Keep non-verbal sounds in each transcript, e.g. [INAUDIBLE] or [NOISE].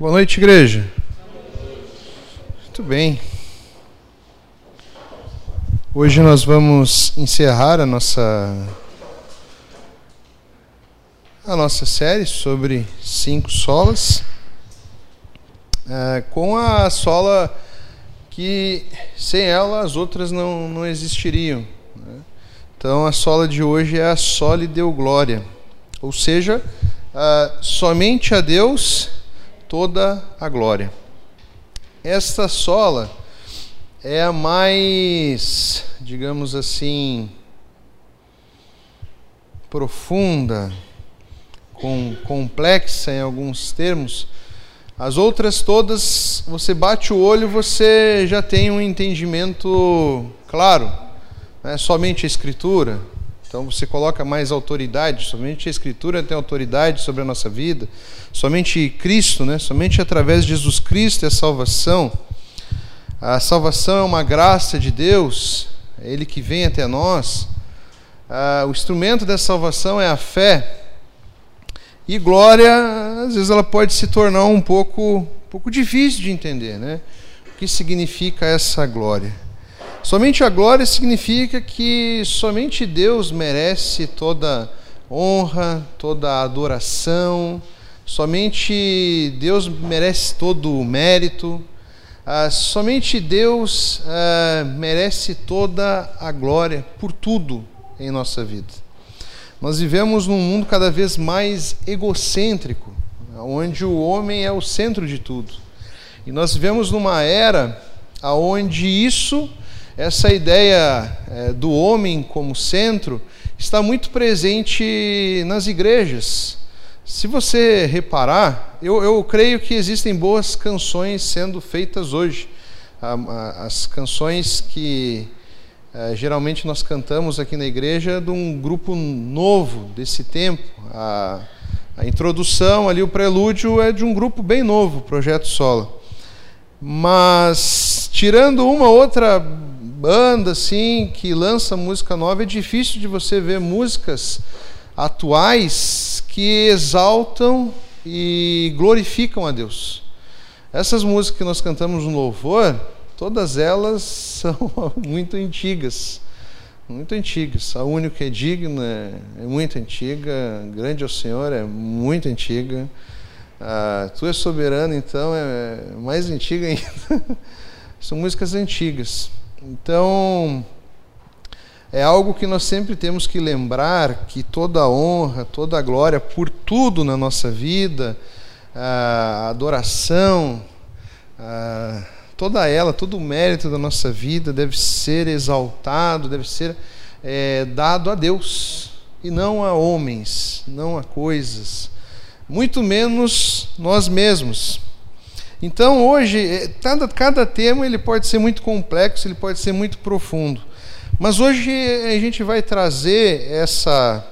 Boa noite, igreja. Muito bem. Hoje nós vamos encerrar a nossa a nossa série sobre cinco solas é, com a sola que sem ela as outras não, não existiriam. Né? Então a sola de hoje é a sole deu glória, ou seja, somente a Deus toda a glória. Esta sola é a mais, digamos assim, profunda, com, complexa em alguns termos. As outras todas, você bate o olho, você já tem um entendimento claro. Não é somente a Escritura, então você coloca mais autoridade, somente a Escritura tem autoridade sobre a nossa vida, somente Cristo, né? somente através de Jesus Cristo é a salvação. A salvação é uma graça de Deus, é Ele que vem até nós. Ah, o instrumento dessa salvação é a fé. E glória, às vezes ela pode se tornar um pouco, um pouco difícil de entender, né? O que significa essa glória? Somente a glória significa que somente Deus merece toda honra, toda adoração, somente Deus merece todo o mérito, ah, somente Deus ah, merece toda a glória por tudo em nossa vida. Nós vivemos num mundo cada vez mais egocêntrico, onde o homem é o centro de tudo. E nós vivemos numa era onde isso essa ideia é, do homem como centro está muito presente nas igrejas. Se você reparar, eu, eu creio que existem boas canções sendo feitas hoje. As canções que é, geralmente nós cantamos aqui na igreja de um grupo novo desse tempo. A, a introdução ali, o prelúdio é de um grupo bem novo, Projeto Solo. Mas, tirando uma outra banda assim que lança música nova, é difícil de você ver músicas atuais que exaltam e glorificam a Deus. Essas músicas que nós cantamos no louvor, todas elas [LAUGHS] são muito antigas. Muito antigas. A única é digna é muito antiga. Grande é o Senhor é muito antiga. Ah, tu és soberano, então é mais antiga ainda. [LAUGHS] São músicas antigas. Então, é algo que nós sempre temos que lembrar que toda honra, toda glória por tudo na nossa vida, a adoração, a, toda ela, todo o mérito da nossa vida deve ser exaltado, deve ser é, dado a Deus e não a homens, não a coisas, muito menos nós mesmos. Então hoje, é, cada, cada tema ele pode ser muito complexo, ele pode ser muito profundo. Mas hoje a gente vai trazer essa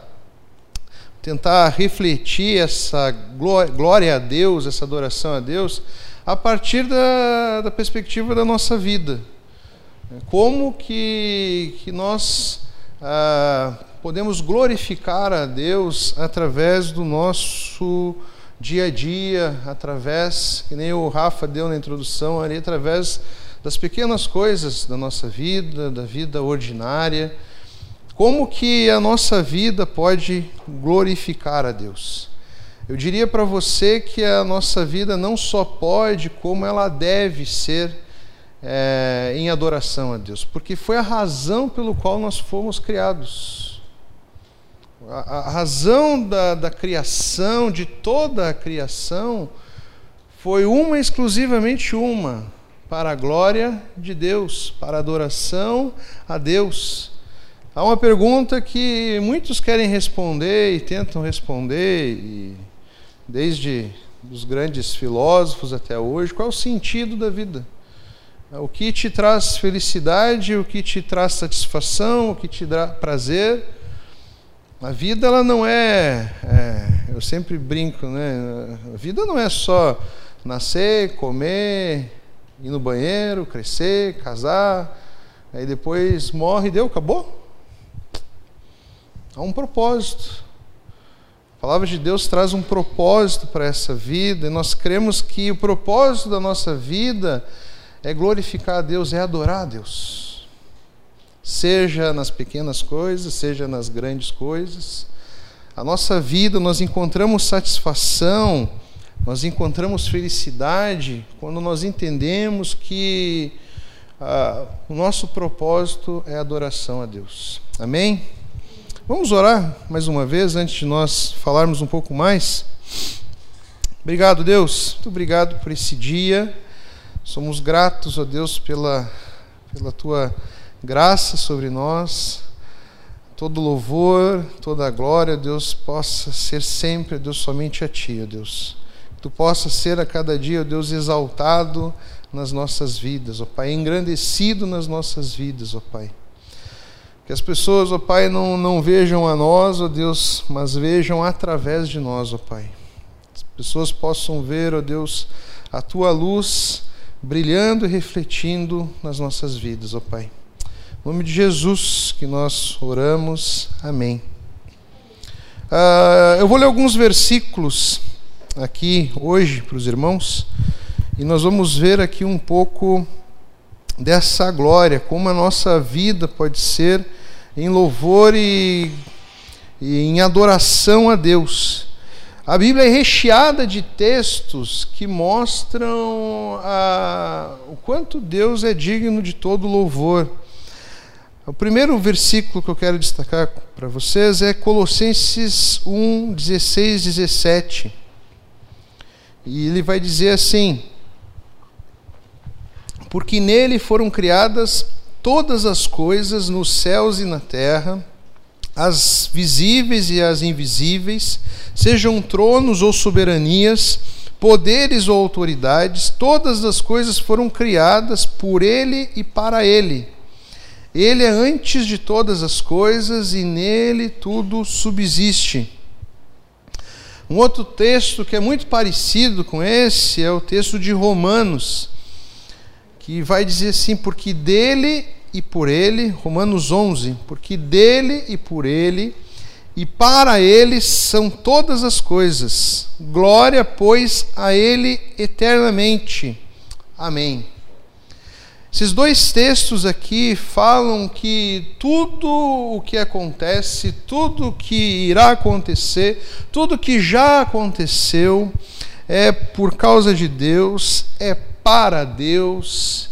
tentar refletir essa glória a Deus, essa adoração a Deus, a partir da, da perspectiva da nossa vida. Como que, que nós ah, podemos glorificar a Deus através do nosso dia a dia, através, que nem o Rafa deu na introdução ali, através das pequenas coisas da nossa vida, da vida ordinária. Como que a nossa vida pode glorificar a Deus? Eu diria para você que a nossa vida não só pode, como ela deve ser é, em adoração a Deus, porque foi a razão pelo qual nós fomos criados. A, razão da, da criação, de toda a criação, foi uma exclusivamente uma, para a glória de Deus, para a adoração a Deus. Há uma pergunta que muitos querem responder e tentam responder, e desde os grandes filósofos até hoje, qual é o sentido da vida? O que te traz felicidade, o que te traz satisfação, o que te dá prazer? A vida ela não é, é, eu sempre brinco, né? A vida não é só nascer, comer, ir no banheiro, crescer, casar, aí depois morre, deu, acabou. Há um propósito. A palavra de Deus traz um propósito para essa vida e nós cremos que o propósito da nossa vida é glorificar a Deus, é adorar a Deus. Seja nas pequenas coisas, seja nas grandes coisas. A nossa vida nós encontramos satisfação, nós encontramos felicidade quando nós entendemos que ah, o nosso propósito é adoração a Deus. Amém? Vamos orar mais uma vez antes de nós falarmos um pouco mais. Obrigado, Deus. Muito obrigado por esse dia. Somos gratos, ó Deus, pela, pela tua graça sobre nós. Todo louvor, toda a glória, Deus, possa ser sempre, Deus, somente a Ti, Deus. Que Tu possa ser a cada dia, Deus, exaltado nas nossas vidas, ó Pai, engrandecido nas nossas vidas, ó Pai. Que as pessoas, ó Pai, não, não vejam a nós, ó Deus, mas vejam através de nós, ó Pai. As pessoas possam ver, ó Deus, a Tua luz brilhando e refletindo nas nossas vidas, ó Pai. Em nome de Jesus que nós oramos. Amém. Uh, eu vou ler alguns versículos aqui hoje para os irmãos. E nós vamos ver aqui um pouco dessa glória, como a nossa vida pode ser em louvor e, e em adoração a Deus. A Bíblia é recheada de textos que mostram a, o quanto Deus é digno de todo louvor. O primeiro versículo que eu quero destacar para vocês é Colossenses 1, 16, 17. E ele vai dizer assim: porque nele foram criadas todas as coisas nos céus e na terra, as visíveis e as invisíveis, sejam tronos ou soberanias, poderes ou autoridades, todas as coisas foram criadas por ele e para ele. Ele é antes de todas as coisas e nele tudo subsiste. Um outro texto que é muito parecido com esse é o texto de Romanos que vai dizer assim: porque dele e por ele, Romanos 11, porque dele e por ele e para ele são todas as coisas. Glória, pois, a ele eternamente. Amém. Esses dois textos aqui falam que tudo o que acontece, tudo o que irá acontecer, tudo que já aconteceu, é por causa de Deus, é para Deus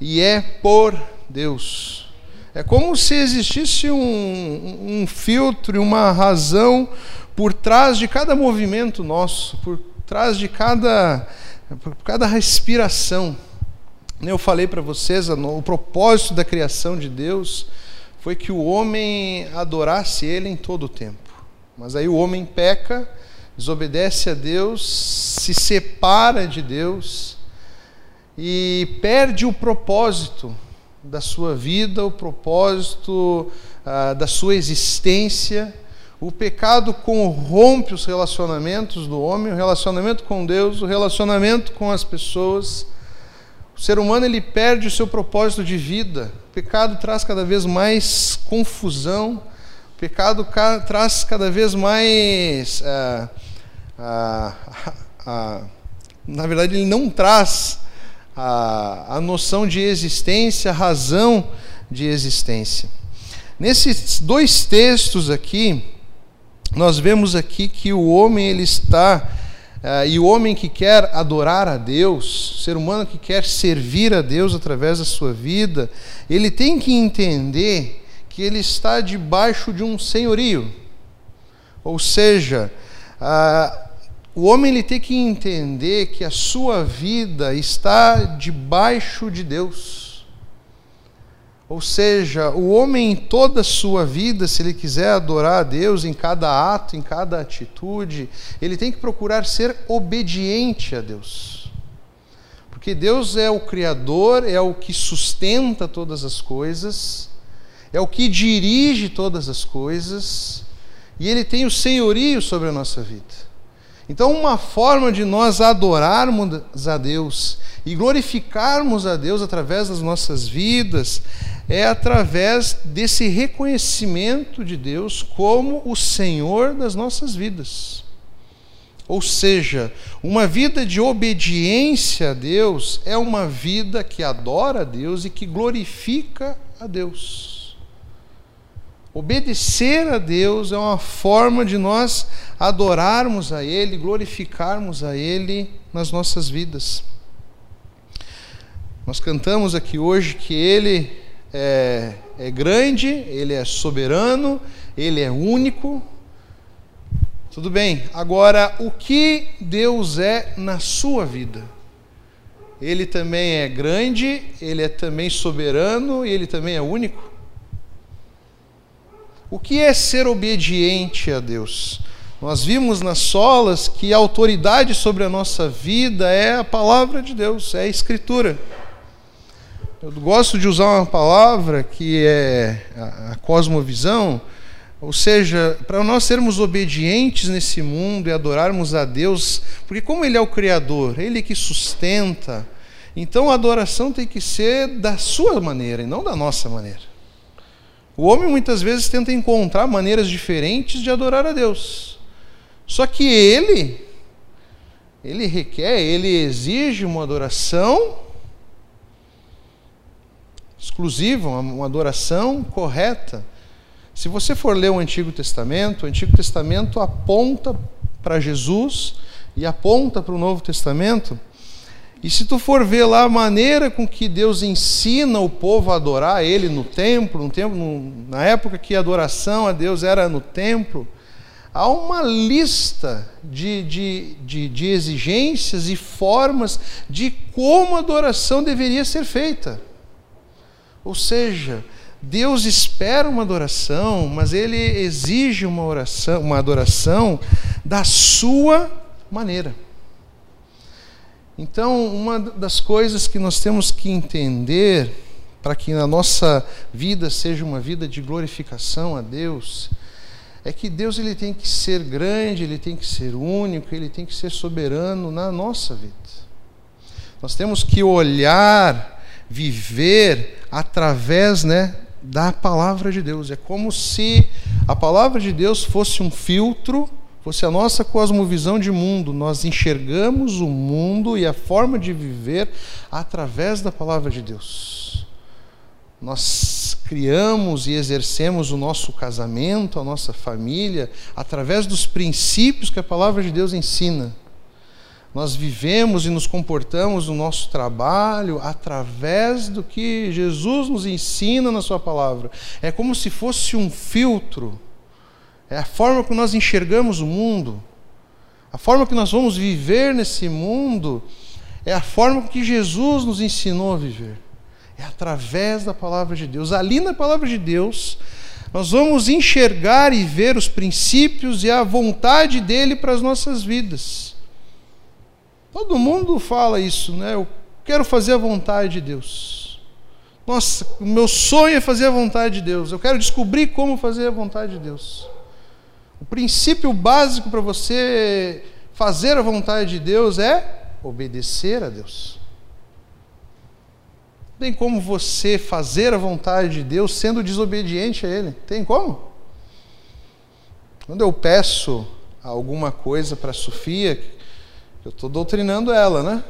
e é por Deus. É como se existisse um, um filtro, uma razão por trás de cada movimento nosso, por trás de cada, por cada respiração. Eu falei para vocês, o propósito da criação de Deus foi que o homem adorasse Ele em todo o tempo. Mas aí o homem peca, desobedece a Deus, se separa de Deus e perde o propósito da sua vida, o propósito ah, da sua existência. O pecado corrompe os relacionamentos do homem, o relacionamento com Deus, o relacionamento com as pessoas. O ser humano ele perde o seu propósito de vida. O pecado traz cada vez mais confusão. O pecado ca traz cada vez mais. Ah, na verdade, ele não traz a, a noção de existência, a razão de existência. Nesses dois textos aqui, nós vemos aqui que o homem ele está uh, e o homem que quer adorar a Deus, o ser humano que quer servir a Deus através da sua vida, ele tem que entender que ele está debaixo de um senhorio. Ou seja, uh, o homem ele tem que entender que a sua vida está debaixo de Deus. Ou seja, o homem em toda a sua vida, se ele quiser adorar a Deus em cada ato, em cada atitude, ele tem que procurar ser obediente a Deus. Porque Deus é o Criador, é o que sustenta todas as coisas, é o que dirige todas as coisas, e Ele tem o senhorio sobre a nossa vida. Então, uma forma de nós adorarmos a Deus e glorificarmos a Deus através das nossas vidas é através desse reconhecimento de Deus como o Senhor das nossas vidas. Ou seja, uma vida de obediência a Deus é uma vida que adora a Deus e que glorifica a Deus. Obedecer a Deus é uma forma de nós adorarmos a Ele, glorificarmos a Ele nas nossas vidas. Nós cantamos aqui hoje que Ele é, é grande, Ele é soberano, Ele é único. Tudo bem, agora o que Deus é na sua vida? Ele também é grande, Ele é também soberano e Ele também é único? O que é ser obediente a Deus? Nós vimos nas solas que a autoridade sobre a nossa vida é a palavra de Deus, é a Escritura. Eu gosto de usar uma palavra que é a, cosmovisão, ou seja, para nós sermos obedientes nesse mundo e adorarmos a Deus, porque como Ele é o Criador, Ele que sustenta, então a adoração tem que ser da sua maneira e não da nossa maneira. O homem muitas vezes tenta encontrar maneiras diferentes de adorar a Deus. Só que ele, ele requer, ele exige uma adoração exclusiva, uma adoração correta. Se você for ler o Antigo Testamento, o Antigo Testamento aponta para Jesus e aponta para o Novo Testamento. E se tu for ver lá a maneira com que Deus ensina o povo a adorar Ele no templo, no templo no, na época que a adoração a Deus era no templo, há uma lista de, de, de, de exigências e formas de como a adoração deveria ser feita. Ou seja, Deus espera uma adoração, mas ele exige uma oração, uma adoração da sua maneira. Então, uma das coisas que nós temos que entender para que a nossa vida seja uma vida de glorificação a Deus, é que Deus ele tem que ser grande, ele tem que ser único, ele tem que ser soberano na nossa vida. Nós temos que olhar viver através né, da palavra de Deus. É como se a palavra de Deus fosse um filtro, fosse a nossa cosmovisão de mundo. Nós enxergamos o mundo e a forma de viver através da palavra de Deus. Nós criamos e exercemos o nosso casamento, a nossa família, através dos princípios que a palavra de Deus ensina nós vivemos e nos comportamos no nosso trabalho através do que Jesus nos ensina na Sua palavra. É como se fosse um filtro. É a forma que nós enxergamos o mundo. A forma que nós vamos viver nesse mundo é a forma que Jesus nos ensinou a viver. É através da palavra de Deus. Ali na palavra de Deus, nós vamos enxergar e ver os princípios e a vontade dele para as nossas vidas. Todo mundo fala isso, né? Eu quero fazer a vontade de Deus. Nossa, o meu sonho é fazer a vontade de Deus. Eu quero descobrir como fazer a vontade de Deus. O princípio básico para você fazer a vontade de Deus é obedecer a Deus. Tem como você fazer a vontade de Deus sendo desobediente a Ele? Tem como? Quando eu peço alguma coisa para a Sofia, eu estou doutrinando ela, né?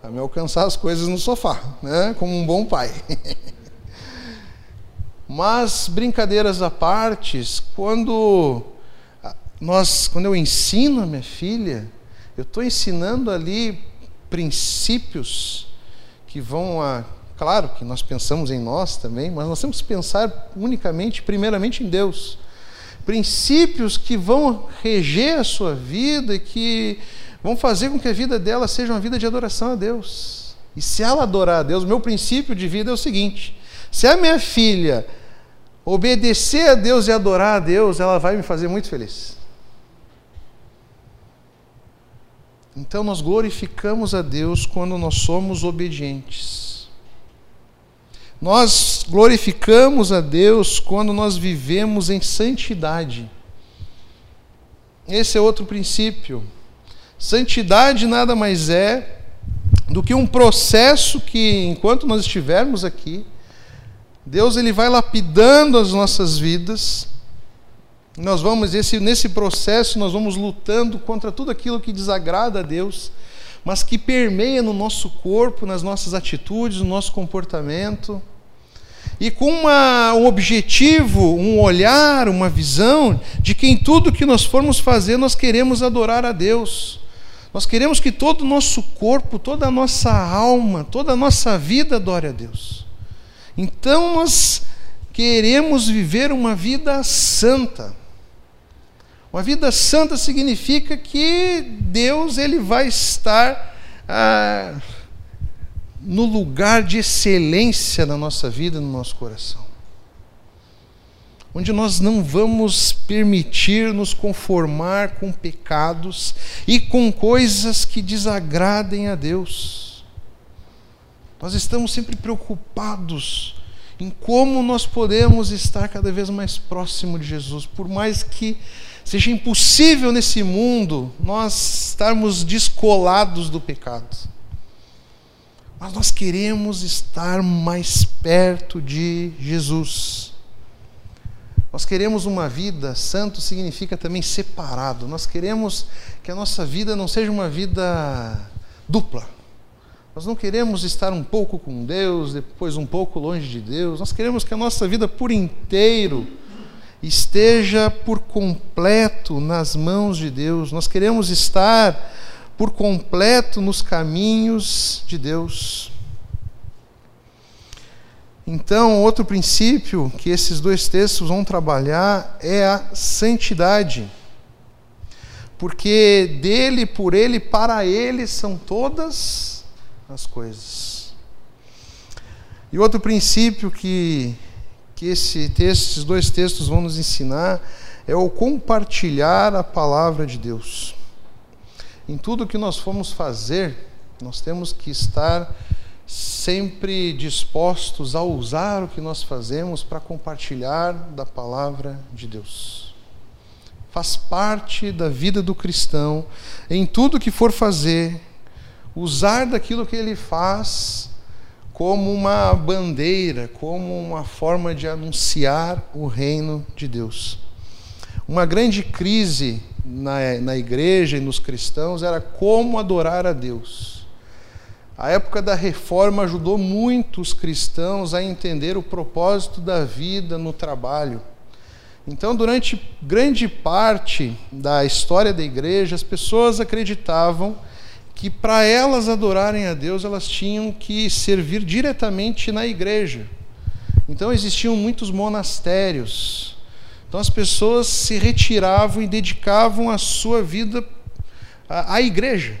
Para me alcançar as coisas no sofá, né? Como um bom pai. [LAUGHS] Mas brincadeiras à parte, quando nós, quando eu ensino a minha filha, eu estou ensinando ali princípios que vão a, claro que nós pensamos em nós também, mas nós temos que pensar unicamente, primeiramente em Deus princípios que vão reger a sua vida e que vão fazer com que a vida dela seja uma vida de adoração a Deus. E se ela adorar a Deus, meu princípio de vida é o seguinte: se a minha filha obedecer a Deus e adorar a Deus, ela vai me fazer muito feliz. Então nós glorificamos a Deus quando nós somos obedientes. Nós glorificamos a Deus quando nós vivemos em santidade. esse é outro princípio. Santidade nada mais é do que um processo que, enquanto nós estivermos aqui, Deus ele vai lapidando as nossas vidas. Nós vamos esse nesse processo nós vamos lutando contra tudo aquilo que desagrada a Deus, mas que permeia no nosso corpo, nas nossas atitudes, no nosso comportamento. E com uma, um objetivo, um olhar, uma visão de que em tudo que nós formos fazer nós queremos adorar a Deus. Nós queremos que todo o nosso corpo, toda a nossa alma, toda a nossa vida adore a Deus. Então nós queremos viver uma vida santa. Uma vida santa significa que Deus ele vai estar ah, no lugar de excelência na nossa vida, no nosso coração. Onde nós não vamos permitir nos conformar com pecados e com coisas que desagradem a Deus. Nós estamos sempre preocupados em como nós podemos estar cada vez mais próximo de Jesus, por mais que seja impossível nesse mundo nós estarmos descolados do pecado. Mas nós queremos estar mais perto de Jesus. Nós queremos uma vida, santo significa também separado. Nós queremos que a nossa vida não seja uma vida dupla nós não queremos estar um pouco com Deus, depois um pouco longe de Deus. Nós queremos que a nossa vida por inteiro esteja por completo nas mãos de Deus. Nós queremos estar por completo nos caminhos de Deus. Então, outro princípio que esses dois textos vão trabalhar é a santidade. Porque dele, por ele, para ele são todas as coisas. E outro princípio que, que esse texto, esses dois textos vão nos ensinar é o compartilhar a palavra de Deus. Em tudo que nós formos fazer, nós temos que estar sempre dispostos a usar o que nós fazemos para compartilhar da palavra de Deus. Faz parte da vida do cristão, em tudo que for fazer, usar daquilo que ele faz como uma bandeira, como uma forma de anunciar o reino de Deus. Uma grande crise na, na igreja e nos cristãos era como adorar a Deus. A época da reforma ajudou muito os cristãos a entender o propósito da vida no trabalho. Então, durante grande parte da história da igreja, as pessoas acreditavam que para elas adorarem a Deus, elas tinham que servir diretamente na igreja. Então existiam muitos monastérios. Então as pessoas se retiravam e dedicavam a sua vida à, igreja.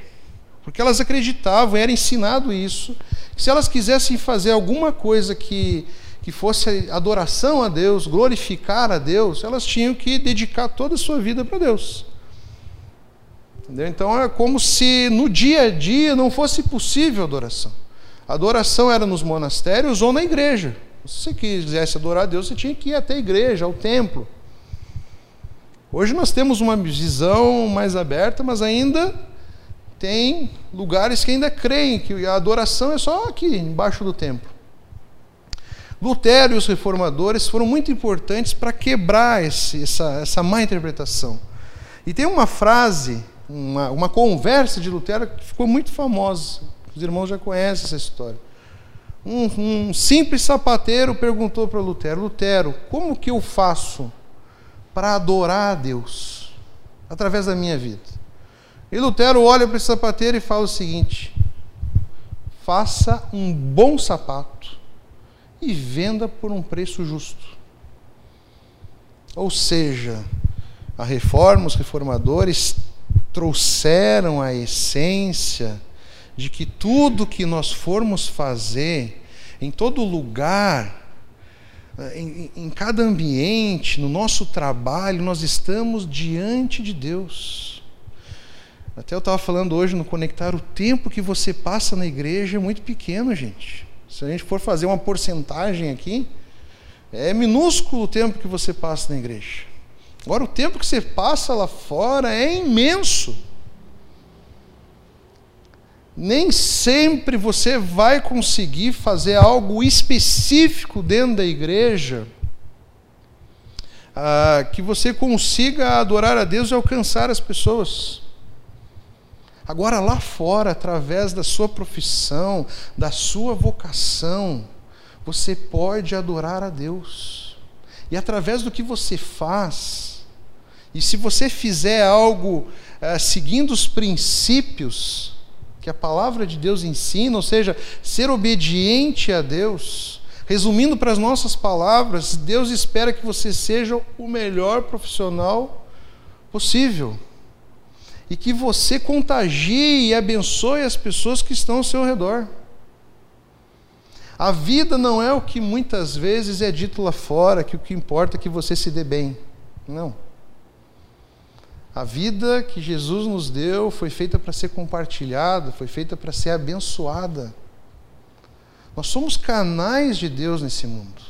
Porque elas acreditavam, era ensinado isso, que se elas quisessem fazer alguma coisa que, que fosse adoração a Deus, glorificar a Deus, elas tinham que dedicar toda a sua vida para Deus. Entendeu? Então é como se no dia a dia não fosse possível adoração. A adoração era nos monastérios ou na igreja. Se você quisesse adorar a Deus, você tinha que ir até a igreja, ao templo. Hoje nós temos uma visão mais aberta, mas ainda tem lugares que ainda creem que a adoração é só aqui, embaixo do templo. Lutero e os reformadores foram muito importantes para quebrar esse, essa, essa má interpretação. E tem uma frase uma, uma conversa de Lutero que ficou muito famosa. Os irmãos já conhecem essa história. Um, um simples sapateiro perguntou para Lutero: Lutero, como que eu faço para adorar a Deus através da minha vida? E Lutero olha para esse sapateiro e fala o seguinte: faça um bom sapato e venda por um preço justo. Ou seja, a reforma, os reformadores trouxeram a essência de que tudo que nós formos fazer, em todo lugar, em, em, cada ambiente, no nosso trabalho, nós estamos diante de Deus. Até eu estava falando hoje no Conectar, o tempo que você passa na igreja é muito pequeno, gente. Se a gente for fazer uma porcentagem aqui, é minúsculo o tempo que você passa na igreja. Agora, o tempo que você passa lá fora é imenso. Nem sempre você vai conseguir fazer algo específico dentro da igreja ah, que você consiga adorar a Deus e alcançar as pessoas. Agora, lá fora, através da sua profissão, da sua vocação, você pode adorar a Deus. E através do que você faz, e se você fizer algo eh, seguindo os princípios que a palavra de Deus ensina, ou seja, ser obediente a Deus, resumindo para as nossas palavras, Deus espera que você seja o melhor profissional possível e que você contagie e abençoe as pessoas que estão ao seu redor. A vida não é o que muitas vezes é dito lá fora, que o que importa é que você se dê bem. Não. A vida que Jesus nos deu foi feita para ser compartilhada, foi feita para ser abençoada. Nós somos canais de Deus nesse mundo.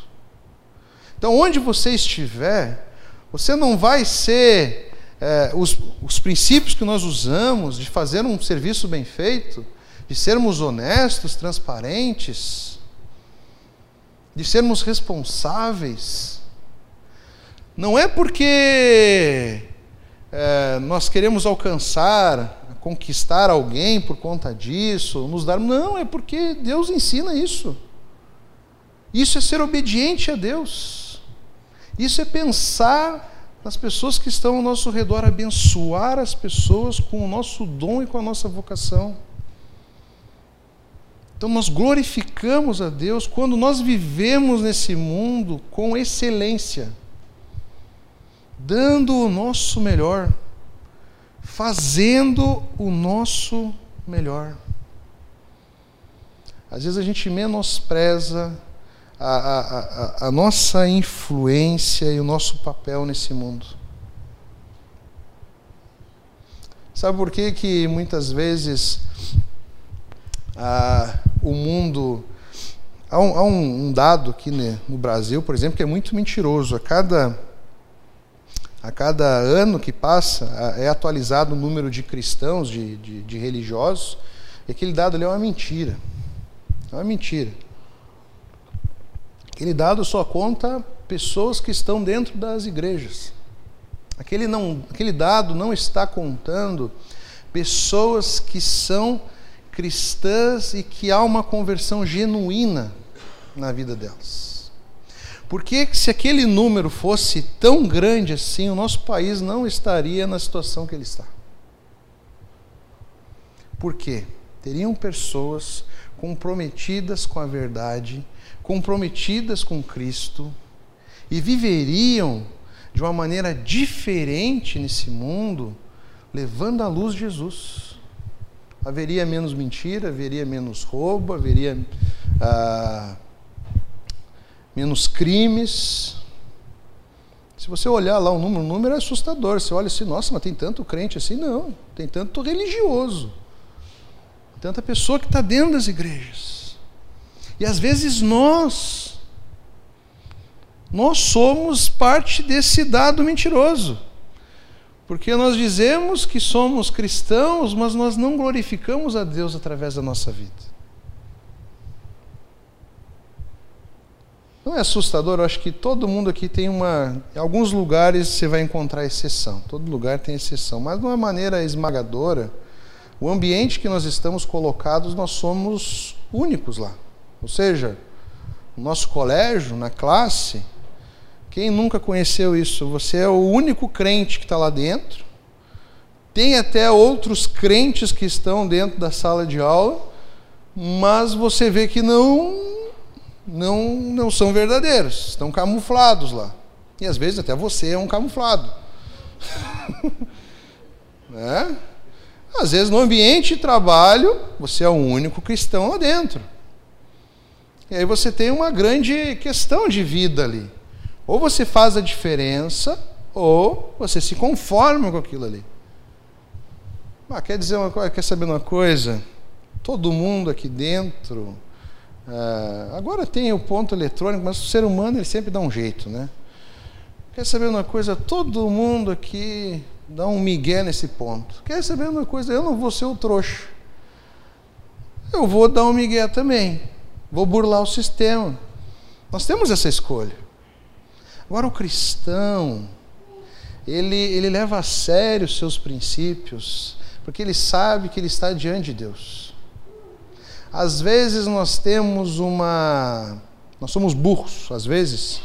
Então, onde você estiver, você não vai ser é, os, os princípios que nós usamos de fazer um serviço bem feito, de sermos honestos, transparentes, de sermos responsáveis. Não é porque é, nós queremos alcançar, conquistar alguém por conta disso, nos dar. Não, é porque Deus ensina isso. Isso é ser obediente a Deus. Isso é pensar nas pessoas que estão ao nosso redor, abençoar as pessoas com o nosso dom e com a nossa vocação. Então nós glorificamos a Deus quando nós vivemos nesse mundo com excelência, dando o nosso melhor, fazendo o nosso melhor. Às vezes a gente menospreza a, a, a, a nossa influência e o nosso papel nesse mundo. Sabe por que, que muitas vezes ah, o mundo. Há um, há um dado aqui né, no Brasil, por exemplo, que é muito mentiroso. A cada, a cada ano que passa, é atualizado o número de cristãos, de, de, de religiosos, e aquele dado ali é uma mentira. É uma mentira. Aquele dado só conta pessoas que estão dentro das igrejas. Aquele, não, aquele dado não está contando pessoas que são cristãs e que há uma conversão genuína na vida delas. Porque se aquele número fosse tão grande assim, o nosso país não estaria na situação que ele está. Por quê? Teriam pessoas comprometidas com a verdade, comprometidas com Cristo e viveriam de uma maneira diferente nesse mundo, levando à luz Jesus haveria menos mentira, haveria menos roubo, haveria ah, menos crimes. Se você olhar lá o número, o número é assustador. Você olha assim, nossa, mas tem tanto crente assim? Não, tem tanto religioso. Tanta pessoa que está dentro das igrejas. E às vezes nós, nós somos parte desse dado mentiroso. Porque nós dizemos que somos cristãos, mas nós não glorificamos a Deus através da nossa vida. Não é assustador? Eu acho que todo mundo aqui tem uma. Em alguns lugares você vai encontrar exceção. Todo lugar tem exceção. Mas de uma maneira esmagadora, o ambiente que nós estamos colocados, nós somos únicos lá. Ou seja, no nosso colégio, na classe, quem nunca conheceu isso? Você é o único crente que está lá dentro. Tem até outros crentes que estão dentro da sala de aula, mas você vê que não não não são verdadeiros, estão camuflados lá. E às vezes até você é um camuflado. [LAUGHS] né? Às vezes no ambiente de trabalho, você é o único cristão lá dentro. E aí você tem uma grande questão de vida ali. Ou você faz a diferença, ou você se conforma com aquilo ali. Ah, quer dizer uma coisa, quer saber uma coisa? Todo mundo aqui dentro. Ah, agora tem o ponto eletrônico, mas o ser humano ele sempre dá um jeito, né? Quer saber uma coisa? Todo mundo aqui dá um migué nesse ponto. Quer saber uma coisa? Eu não vou ser o trouxa. Eu vou dar um migué também. Vou burlar o sistema. Nós temos essa escolha. Agora, o cristão, ele, ele leva a sério os seus princípios, porque ele sabe que ele está diante de Deus. Às vezes nós temos uma. Nós somos burros, às vezes,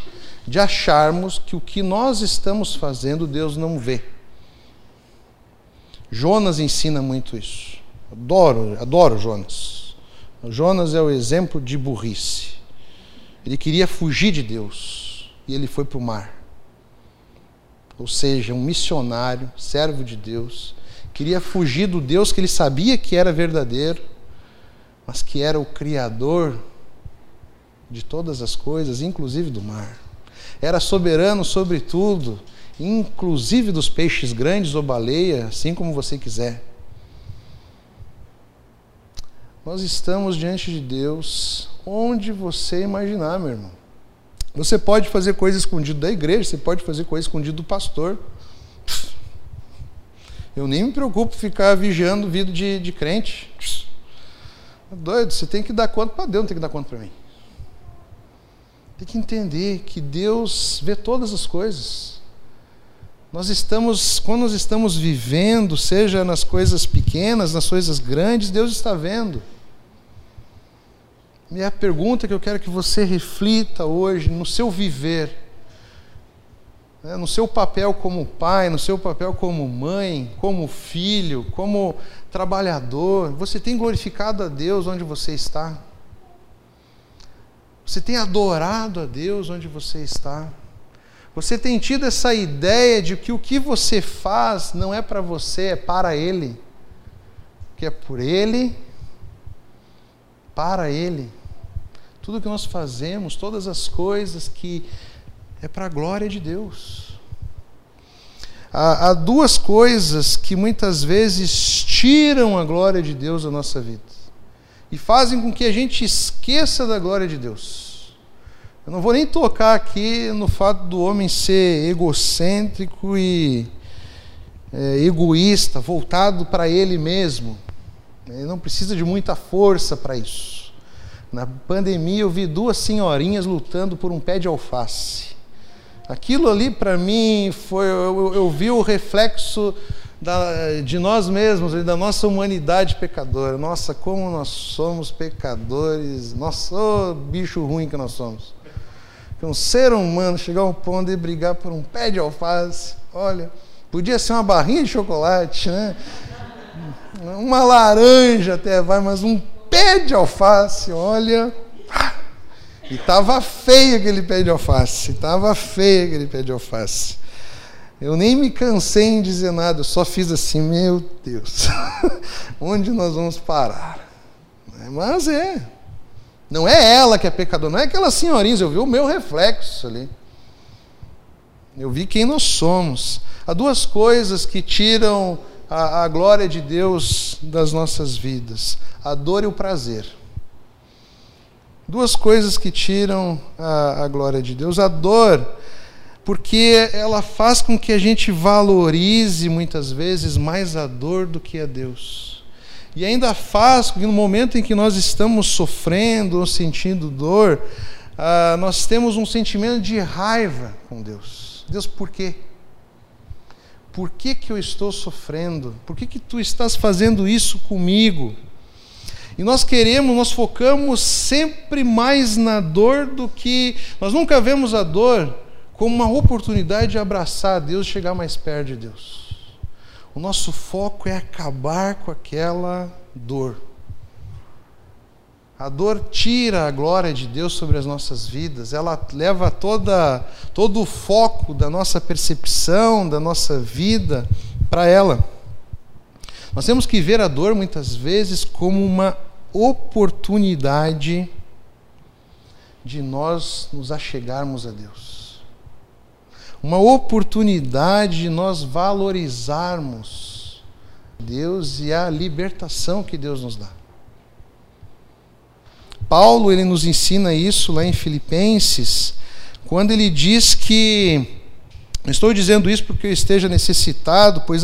de acharmos que o que nós estamos fazendo Deus não vê. Jonas ensina muito isso. Adoro, adoro Jonas. Jonas é o exemplo de burrice. Ele queria fugir de Deus e ele foi para o mar. Ou seja, um missionário, servo de Deus, queria fugir do Deus que ele sabia que era verdadeiro, mas que era o Criador de todas as coisas, inclusive do mar. Era soberano sobre tudo, inclusive dos peixes grandes ou baleia, assim como você quiser. Nós estamos diante de Deus onde você imaginar, meu irmão. Você pode fazer coisa escondida da igreja, você pode fazer coisa escondida do pastor. Eu nem me preocupo ficar vigiando vida de, de crente. É doido, você tem que dar conta para Deus, não tem que dar conta para mim. Tem que entender que Deus vê todas as coisas. Nós estamos, quando nós estamos vivendo, seja nas coisas pequenas, nas coisas grandes, Deus está vendo. E a pergunta que eu quero que você reflita hoje no seu viver, né, no seu papel como pai, no seu papel como mãe, como filho, como trabalhador, você tem glorificado a Deus onde você está? Você tem adorado a Deus onde você está? Você tem tido essa ideia de que o que você faz não é para você, é para Ele? Que é por Ele para Ele. Tudo que nós fazemos, todas as coisas que é para a glória de Deus. Há, há, duas coisas que muitas vezes tiram a glória de Deus da nossa vida e fazem com que a gente esqueça da glória de Deus. Eu não vou nem tocar aqui no fato do homem ser egocêntrico e é, egoísta, voltado para ele mesmo. Ele não precisa de muita força para isso. Na pandemia eu vi duas senhorinhas lutando por um pé de alface. Aquilo ali para mim foi eu, eu, vi o reflexo da, de nós mesmos, da nossa humanidade pecadora. Nossa, como nós somos pecadores. Nossa, oh, bicho ruim que nós somos. Que um ser humano chegar ao ponto de brigar por um pé de alface, olha, podia ser uma barrinha de chocolate, né? uma laranja até vai, mas um pé de alface, olha. E estava feio aquele pé de alface, estava feio aquele pé de alface. Eu nem me cansei em dizer nada, eu só fiz assim, meu Deus, [LAUGHS] onde nós vamos parar? Mas é, não é ela que é pecadora, não é aquela senhorinha, eu vi o meu reflexo ali. Eu vi quem nós somos. Há duas coisas que tiram a, a glória de Deus das nossas vidas: a dor e o prazer. Duas coisas que tiram a, a glória de Deus. A dor, porque ela faz com que a gente valorize muitas vezes mais a dor do que a Deus. E ainda faz com que no momento em que nós estamos sofrendo ou sentindo dor, ah, nós temos um sentimento de raiva com Deus. Deus, por quê? Por que, que eu estou sofrendo? Por que, que tu estás fazendo isso comigo? E nós queremos, nós focamos sempre mais na dor do que. Nós nunca vemos a dor como uma oportunidade de abraçar a Deus chegar mais perto de Deus. O nosso foco é acabar com aquela dor. A dor tira a glória de Deus sobre as nossas vidas, ela leva toda, todo o foco da nossa percepção, da nossa vida para ela. Nós temos que ver a dor muitas vezes como uma oportunidade de nós nos achegarmos a Deus. Uma oportunidade de nós valorizarmos Deus e a libertação que Deus nos dá. Paulo ele nos ensina isso lá em Filipenses, quando ele diz que Não estou dizendo isso porque eu esteja necessitado, pois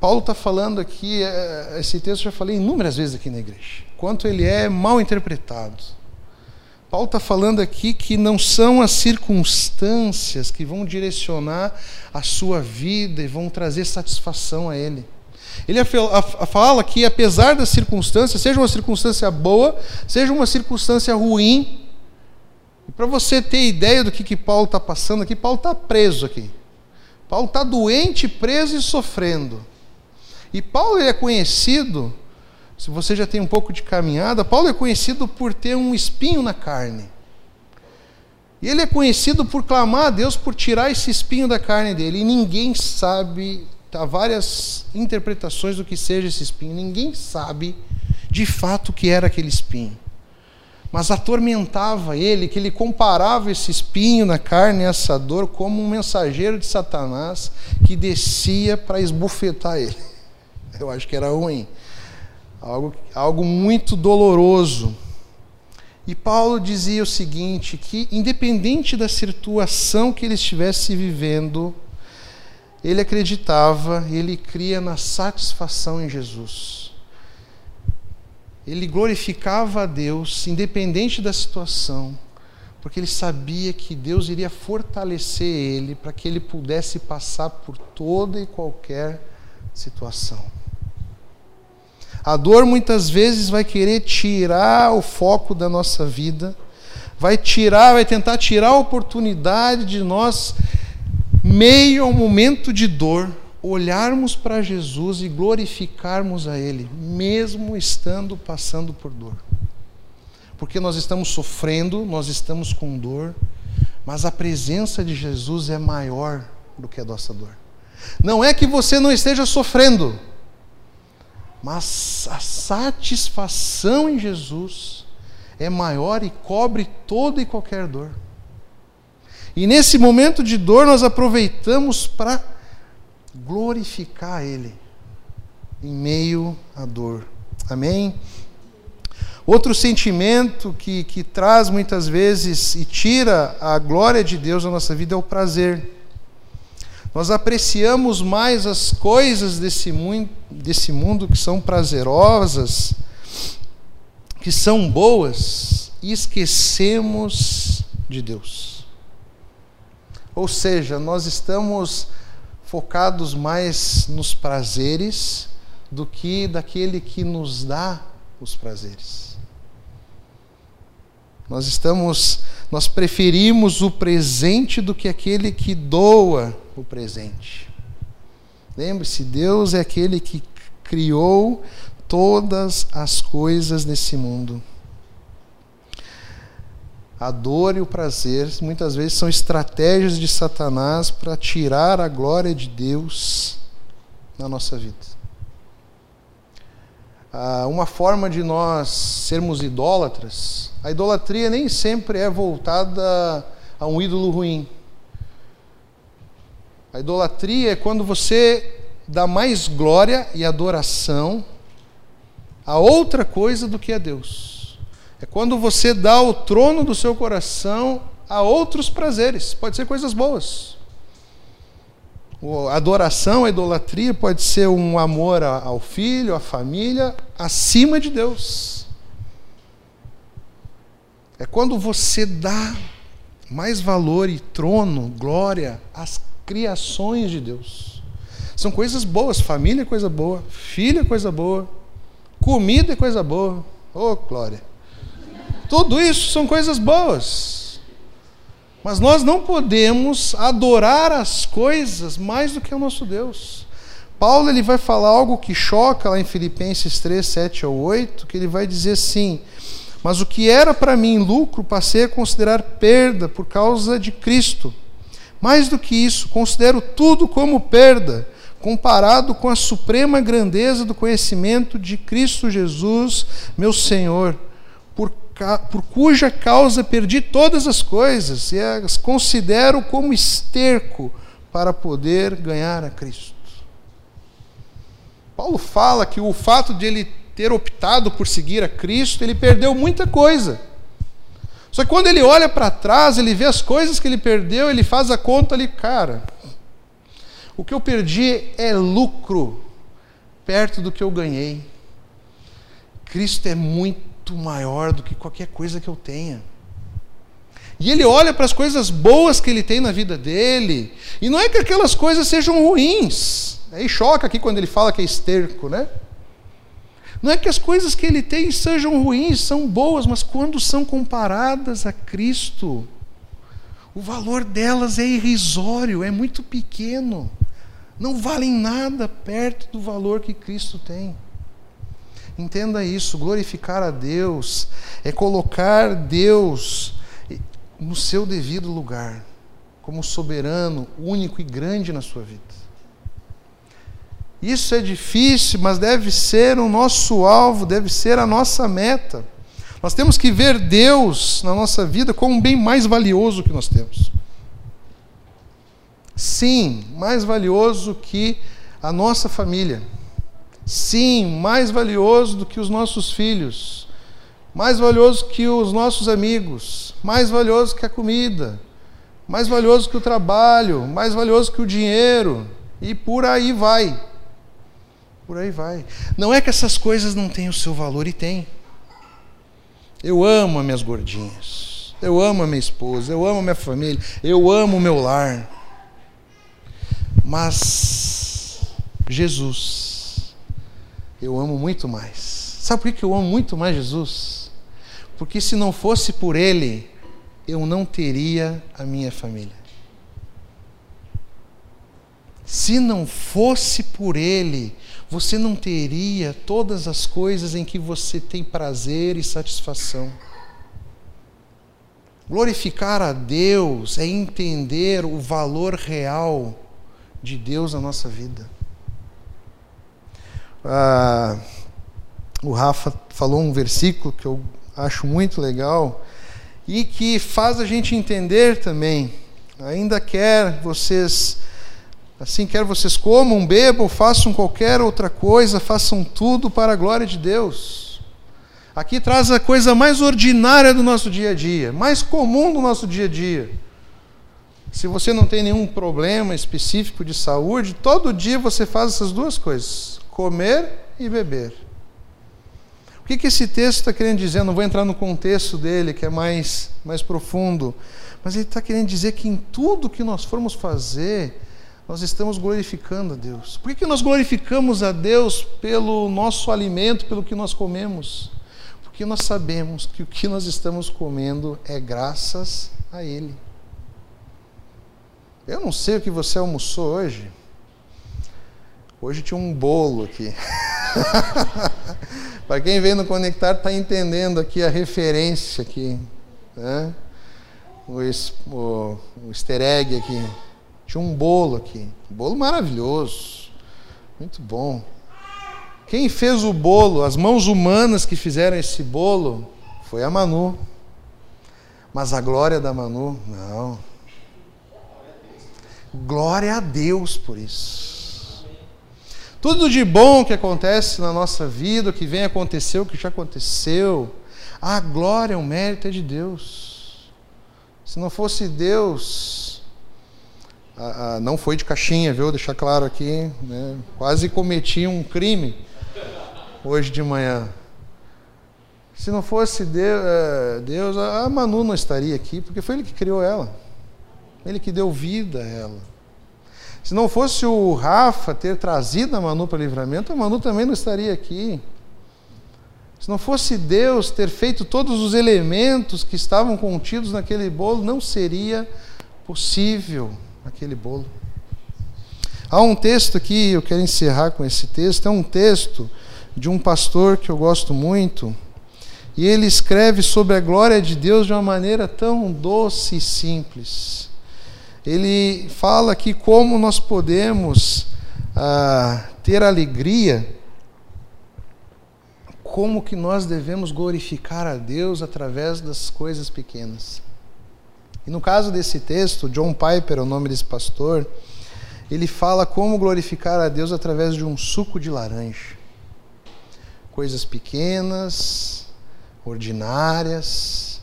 Paulo está falando aqui, é, esse texto eu já falei inúmeras vezes aqui na igreja, quanto ele é mal interpretado. Paulo está falando aqui que não são as circunstâncias que vão direcionar a sua vida e vão trazer satisfação a ele. Ele fala que, apesar das circunstâncias, seja uma circunstância boa, seja uma circunstância ruim, para você ter ideia do que, que Paulo está passando aqui, Paulo está preso aqui. Paulo está doente, preso e sofrendo. E Paulo é conhecido, se você já tem um pouco de caminhada, Paulo é conhecido por ter um espinho na carne. E ele é conhecido por clamar a Deus por tirar esse espinho da carne dele. E ninguém sabe, há várias interpretações do que seja esse espinho, ninguém sabe de fato o que era aquele espinho. Mas atormentava ele, que ele comparava esse espinho na carne, essa dor, como um mensageiro de Satanás que descia para esbufetar ele. Eu acho que era ruim. Algo, algo muito doloroso. E Paulo dizia o seguinte: que independente da situação que ele estivesse vivendo, ele acreditava, ele cria na satisfação em Jesus. Ele glorificava a Deus, independente da situação, porque ele sabia que Deus iria fortalecer ele para que ele pudesse passar por toda e qualquer situação. A dor muitas vezes vai querer tirar o foco da nossa vida, vai tirar, vai tentar tirar a oportunidade de nós, meio ao momento de dor, olharmos para Jesus e glorificarmos a Ele, mesmo estando passando por dor. Porque nós estamos sofrendo, nós estamos com dor, mas a presença de Jesus é maior do que a nossa dor. Não é que você não esteja sofrendo, mas a satisfação em Jesus é maior e cobre toda e qualquer dor. E nesse momento de dor nós aproveitamos para glorificar Ele em meio à dor. Amém? Outro sentimento que, que traz muitas vezes e tira a glória de Deus da nossa vida é o prazer. Nós apreciamos mais as coisas desse mundo, desse mundo que são prazerosas, que são boas, e esquecemos de Deus. Ou seja, nós estamos focados mais nos prazeres do que daquele que nos dá os prazeres. Nós estamos, nós preferimos o presente do que aquele que doa o presente. Lembre-se, Deus é aquele que criou todas as coisas nesse mundo. A dor e o prazer muitas vezes são estratégias de Satanás para tirar a glória de Deus na nossa vida. Ah, uma forma de nós sermos idólatras, a idolatria nem sempre é voltada a um ídolo ruim. A idolatria é quando você dá mais glória e adoração a outra coisa do que a Deus. É quando você dá o trono do seu coração a outros prazeres, pode ser coisas boas. A adoração, a idolatria pode ser um amor ao filho, à família, acima de Deus. É quando você dá mais valor e trono, glória às criações de Deus. São coisas boas, família é coisa boa, filho é coisa boa, comida é coisa boa. Oh, glória. Tudo isso são coisas boas. Mas nós não podemos adorar as coisas mais do que o nosso Deus. Paulo ele vai falar algo que choca lá em Filipenses 3, 7 ou 8, que ele vai dizer assim: Mas o que era para mim lucro, passei a considerar perda por causa de Cristo. Mais do que isso, considero tudo como perda, comparado com a suprema grandeza do conhecimento de Cristo Jesus, meu Senhor, por, por cuja causa perdi todas as coisas e as considero como esterco para poder ganhar a Cristo. Paulo fala que o fato de ele ter optado por seguir a Cristo, ele perdeu muita coisa. Só que quando ele olha para trás, ele vê as coisas que ele perdeu, ele faz a conta ali, cara. O que eu perdi é lucro perto do que eu ganhei. Cristo é muito maior do que qualquer coisa que eu tenha. E ele olha para as coisas boas que ele tem na vida dele, e não é que aquelas coisas sejam ruins. Aí choca aqui quando ele fala que é esterco, né? Não é que as coisas que ele tem sejam ruins, são boas, mas quando são comparadas a Cristo, o valor delas é irrisório, é muito pequeno. Não valem nada perto do valor que Cristo tem. Entenda isso, glorificar a Deus é colocar Deus no seu devido lugar, como soberano, único e grande na sua vida. Isso é difícil, mas deve ser o nosso alvo, deve ser a nossa meta. Nós temos que ver Deus na nossa vida como um bem mais valioso que nós temos. Sim, mais valioso que a nossa família. Sim, mais valioso do que os nossos filhos. Mais valioso que os nossos amigos. Mais valioso que a comida. Mais valioso que o trabalho. Mais valioso que o dinheiro. E por aí vai. Por aí vai. Não é que essas coisas não têm o seu valor e tem. Eu amo as minhas gordinhas. Eu amo a minha esposa, eu amo a minha família, eu amo o meu lar. Mas Jesus, eu amo muito mais. Sabe por que eu amo muito mais Jesus? Porque se não fosse por Ele, eu não teria a minha família. Se não fosse por Ele, você não teria todas as coisas em que você tem prazer e satisfação. Glorificar a Deus é entender o valor real de Deus na nossa vida. Ah, o Rafa falou um versículo que eu acho muito legal e que faz a gente entender também. Ainda quer vocês Assim, quer vocês comam, bebam, façam qualquer outra coisa, façam tudo para a glória de Deus. Aqui traz a coisa mais ordinária do nosso dia a dia, mais comum do nosso dia a dia. Se você não tem nenhum problema específico de saúde, todo dia você faz essas duas coisas: comer e beber. O que, que esse texto está querendo dizer? não vou entrar no contexto dele, que é mais, mais profundo, mas ele está querendo dizer que em tudo que nós formos fazer, nós estamos glorificando a Deus. Por que nós glorificamos a Deus pelo nosso alimento, pelo que nós comemos? Porque nós sabemos que o que nós estamos comendo é graças a Ele. Eu não sei o que você almoçou hoje. Hoje tinha um bolo aqui. [LAUGHS] Para quem vem no Conectar está entendendo aqui a referência aqui. Né? O, o, o easter egg aqui. Tinha um bolo aqui. Um bolo maravilhoso. Muito bom. Quem fez o bolo, as mãos humanas que fizeram esse bolo, foi a Manu. Mas a glória da Manu, não. Glória a Deus por isso. Tudo de bom que acontece na nossa vida, o que vem acontecer, o que já aconteceu, a glória, o mérito é de Deus. Se não fosse Deus, ah, ah, não foi de caixinha, viu? Deixar claro aqui. Né? Quase cometi um crime hoje de manhã. Se não fosse Deus, é, Deus, a Manu não estaria aqui, porque foi Ele que criou ela. Ele que deu vida a ela. Se não fosse o Rafa ter trazido a Manu para o livramento, a Manu também não estaria aqui. Se não fosse Deus ter feito todos os elementos que estavam contidos naquele bolo, não seria possível aquele bolo. Há um texto aqui, eu quero encerrar com esse texto, é um texto de um pastor que eu gosto muito, e ele escreve sobre a glória de Deus de uma maneira tão doce e simples. Ele fala aqui como nós podemos a ter alegria, como que nós devemos glorificar a Deus através das coisas pequenas. E no caso desse texto, John Piper o nome desse pastor, ele fala como glorificar a Deus através de um suco de laranja. Coisas pequenas, ordinárias.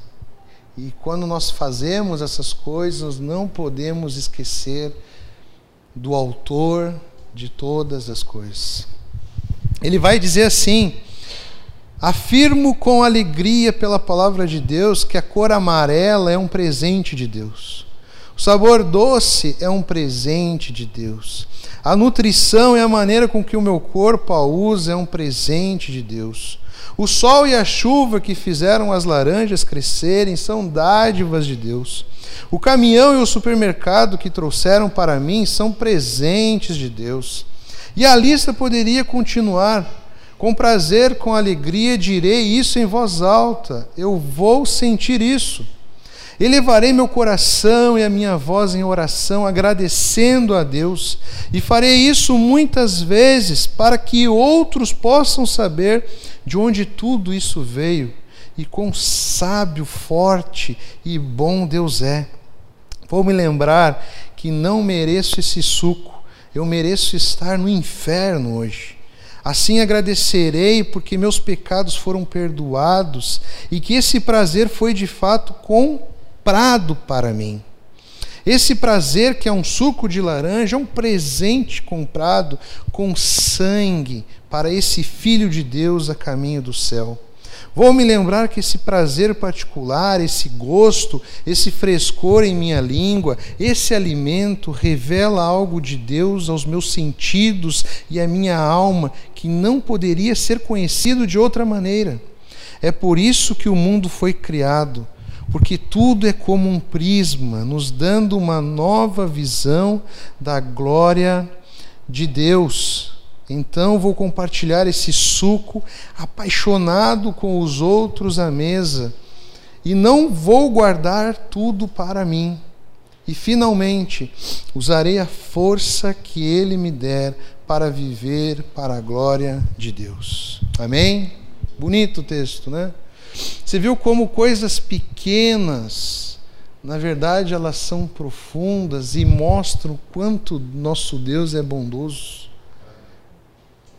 E quando nós fazemos essas coisas, não podemos esquecer do autor de todas as coisas. Ele vai dizer assim: Afirmo com alegria pela palavra de Deus que a cor amarela é um presente de Deus. O sabor doce é um presente de Deus. A nutrição e a maneira com que o meu corpo a usa é um presente de Deus. O sol e a chuva que fizeram as laranjas crescerem são dádivas de Deus. O caminhão e o supermercado que trouxeram para mim são presentes de Deus. E a lista poderia continuar com prazer, com alegria direi isso em voz alta. Eu vou sentir isso. Elevarei meu coração e a minha voz em oração, agradecendo a Deus, e farei isso muitas vezes para que outros possam saber de onde tudo isso veio e quão sábio, forte e bom Deus é. Vou me lembrar que não mereço esse suco, eu mereço estar no inferno hoje. Assim agradecerei porque meus pecados foram perdoados e que esse prazer foi de fato comprado para mim. Esse prazer, que é um suco de laranja, é um presente comprado com sangue para esse Filho de Deus a caminho do céu. Vou me lembrar que esse prazer particular, esse gosto, esse frescor em minha língua, esse alimento revela algo de Deus aos meus sentidos e à minha alma que não poderia ser conhecido de outra maneira. É por isso que o mundo foi criado, porque tudo é como um prisma, nos dando uma nova visão da glória de Deus. Então vou compartilhar esse suco apaixonado com os outros à mesa e não vou guardar tudo para mim. E finalmente usarei a força que ele me der para viver para a glória de Deus. Amém? Bonito o texto, né? Você viu como coisas pequenas, na verdade, elas são profundas e mostram quanto nosso Deus é bondoso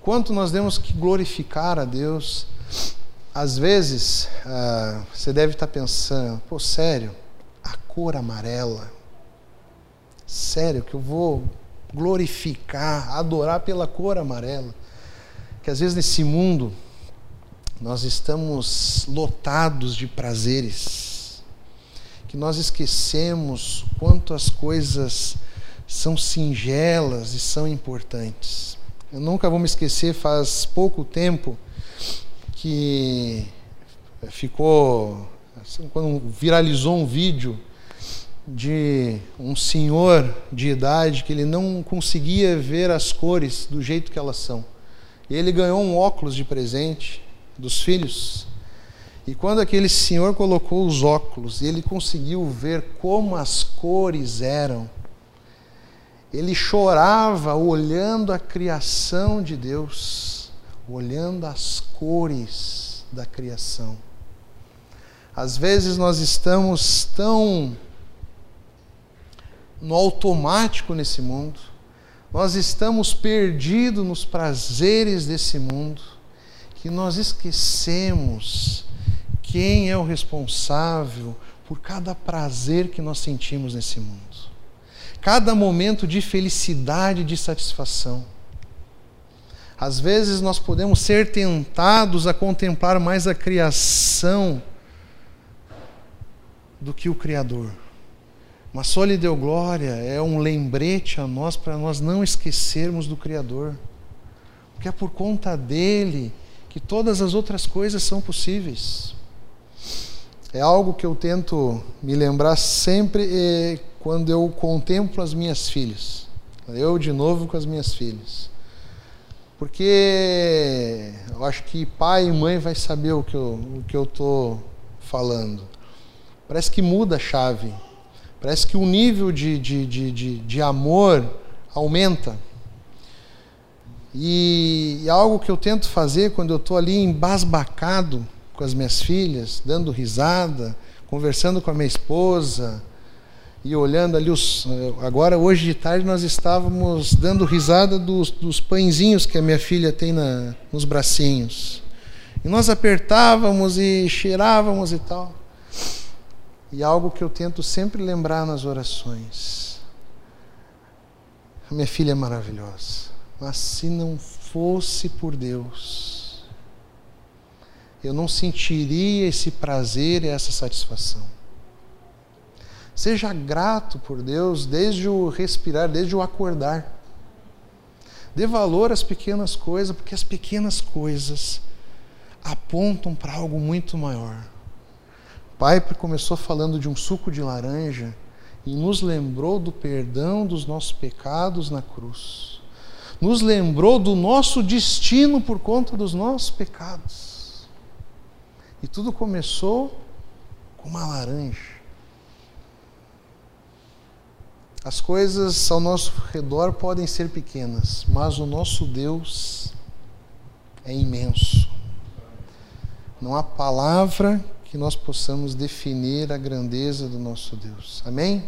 quanto nós temos que glorificar a Deus. Às vezes, ah, você deve estar pensando, pô, sério, a cor amarela. Sério, que eu vou glorificar, adorar pela cor amarela. Que às vezes nesse mundo nós estamos lotados de prazeres, que nós esquecemos quanto as coisas são singelas e são importantes. Eu nunca vou me esquecer, faz pouco tempo que ficou. Assim, quando viralizou um vídeo de um senhor de idade que ele não conseguia ver as cores do jeito que elas são. E ele ganhou um óculos de presente dos filhos. E quando aquele senhor colocou os óculos, ele conseguiu ver como as cores eram ele chorava olhando a criação de Deus, olhando as cores da criação. Às vezes nós estamos tão no automático nesse mundo, nós estamos perdidos nos prazeres desse mundo, que nós esquecemos quem é o responsável por cada prazer que nós sentimos nesse mundo cada momento de felicidade, de satisfação. Às vezes nós podemos ser tentados a contemplar mais a criação do que o Criador. Mas só lhe deu glória é um lembrete a nós para nós não esquecermos do Criador. Porque é por conta dele que todas as outras coisas são possíveis. É algo que eu tento me lembrar sempre quando eu contemplo as minhas filhas. Eu de novo com as minhas filhas. Porque eu acho que pai e mãe vai saber o que eu o que eu tô falando. Parece que muda a chave. Parece que o nível de, de, de, de, de amor aumenta. E, e algo que eu tento fazer quando eu estou ali embasbacado com as minhas filhas, dando risada, conversando com a minha esposa e olhando ali os. Agora, hoje de tarde, nós estávamos dando risada dos, dos pãezinhos que a minha filha tem na, nos bracinhos. E nós apertávamos e cheirávamos e tal. E algo que eu tento sempre lembrar nas orações. A minha filha é maravilhosa. Mas se não fosse por Deus, eu não sentiria esse prazer e essa satisfação. Seja grato por Deus desde o respirar, desde o acordar. Dê valor às pequenas coisas, porque as pequenas coisas apontam para algo muito maior. Pai começou falando de um suco de laranja e nos lembrou do perdão dos nossos pecados na cruz. Nos lembrou do nosso destino por conta dos nossos pecados. E tudo começou com uma laranja. As coisas ao nosso redor podem ser pequenas, mas o nosso Deus é imenso. Não há palavra que nós possamos definir a grandeza do nosso Deus. Amém?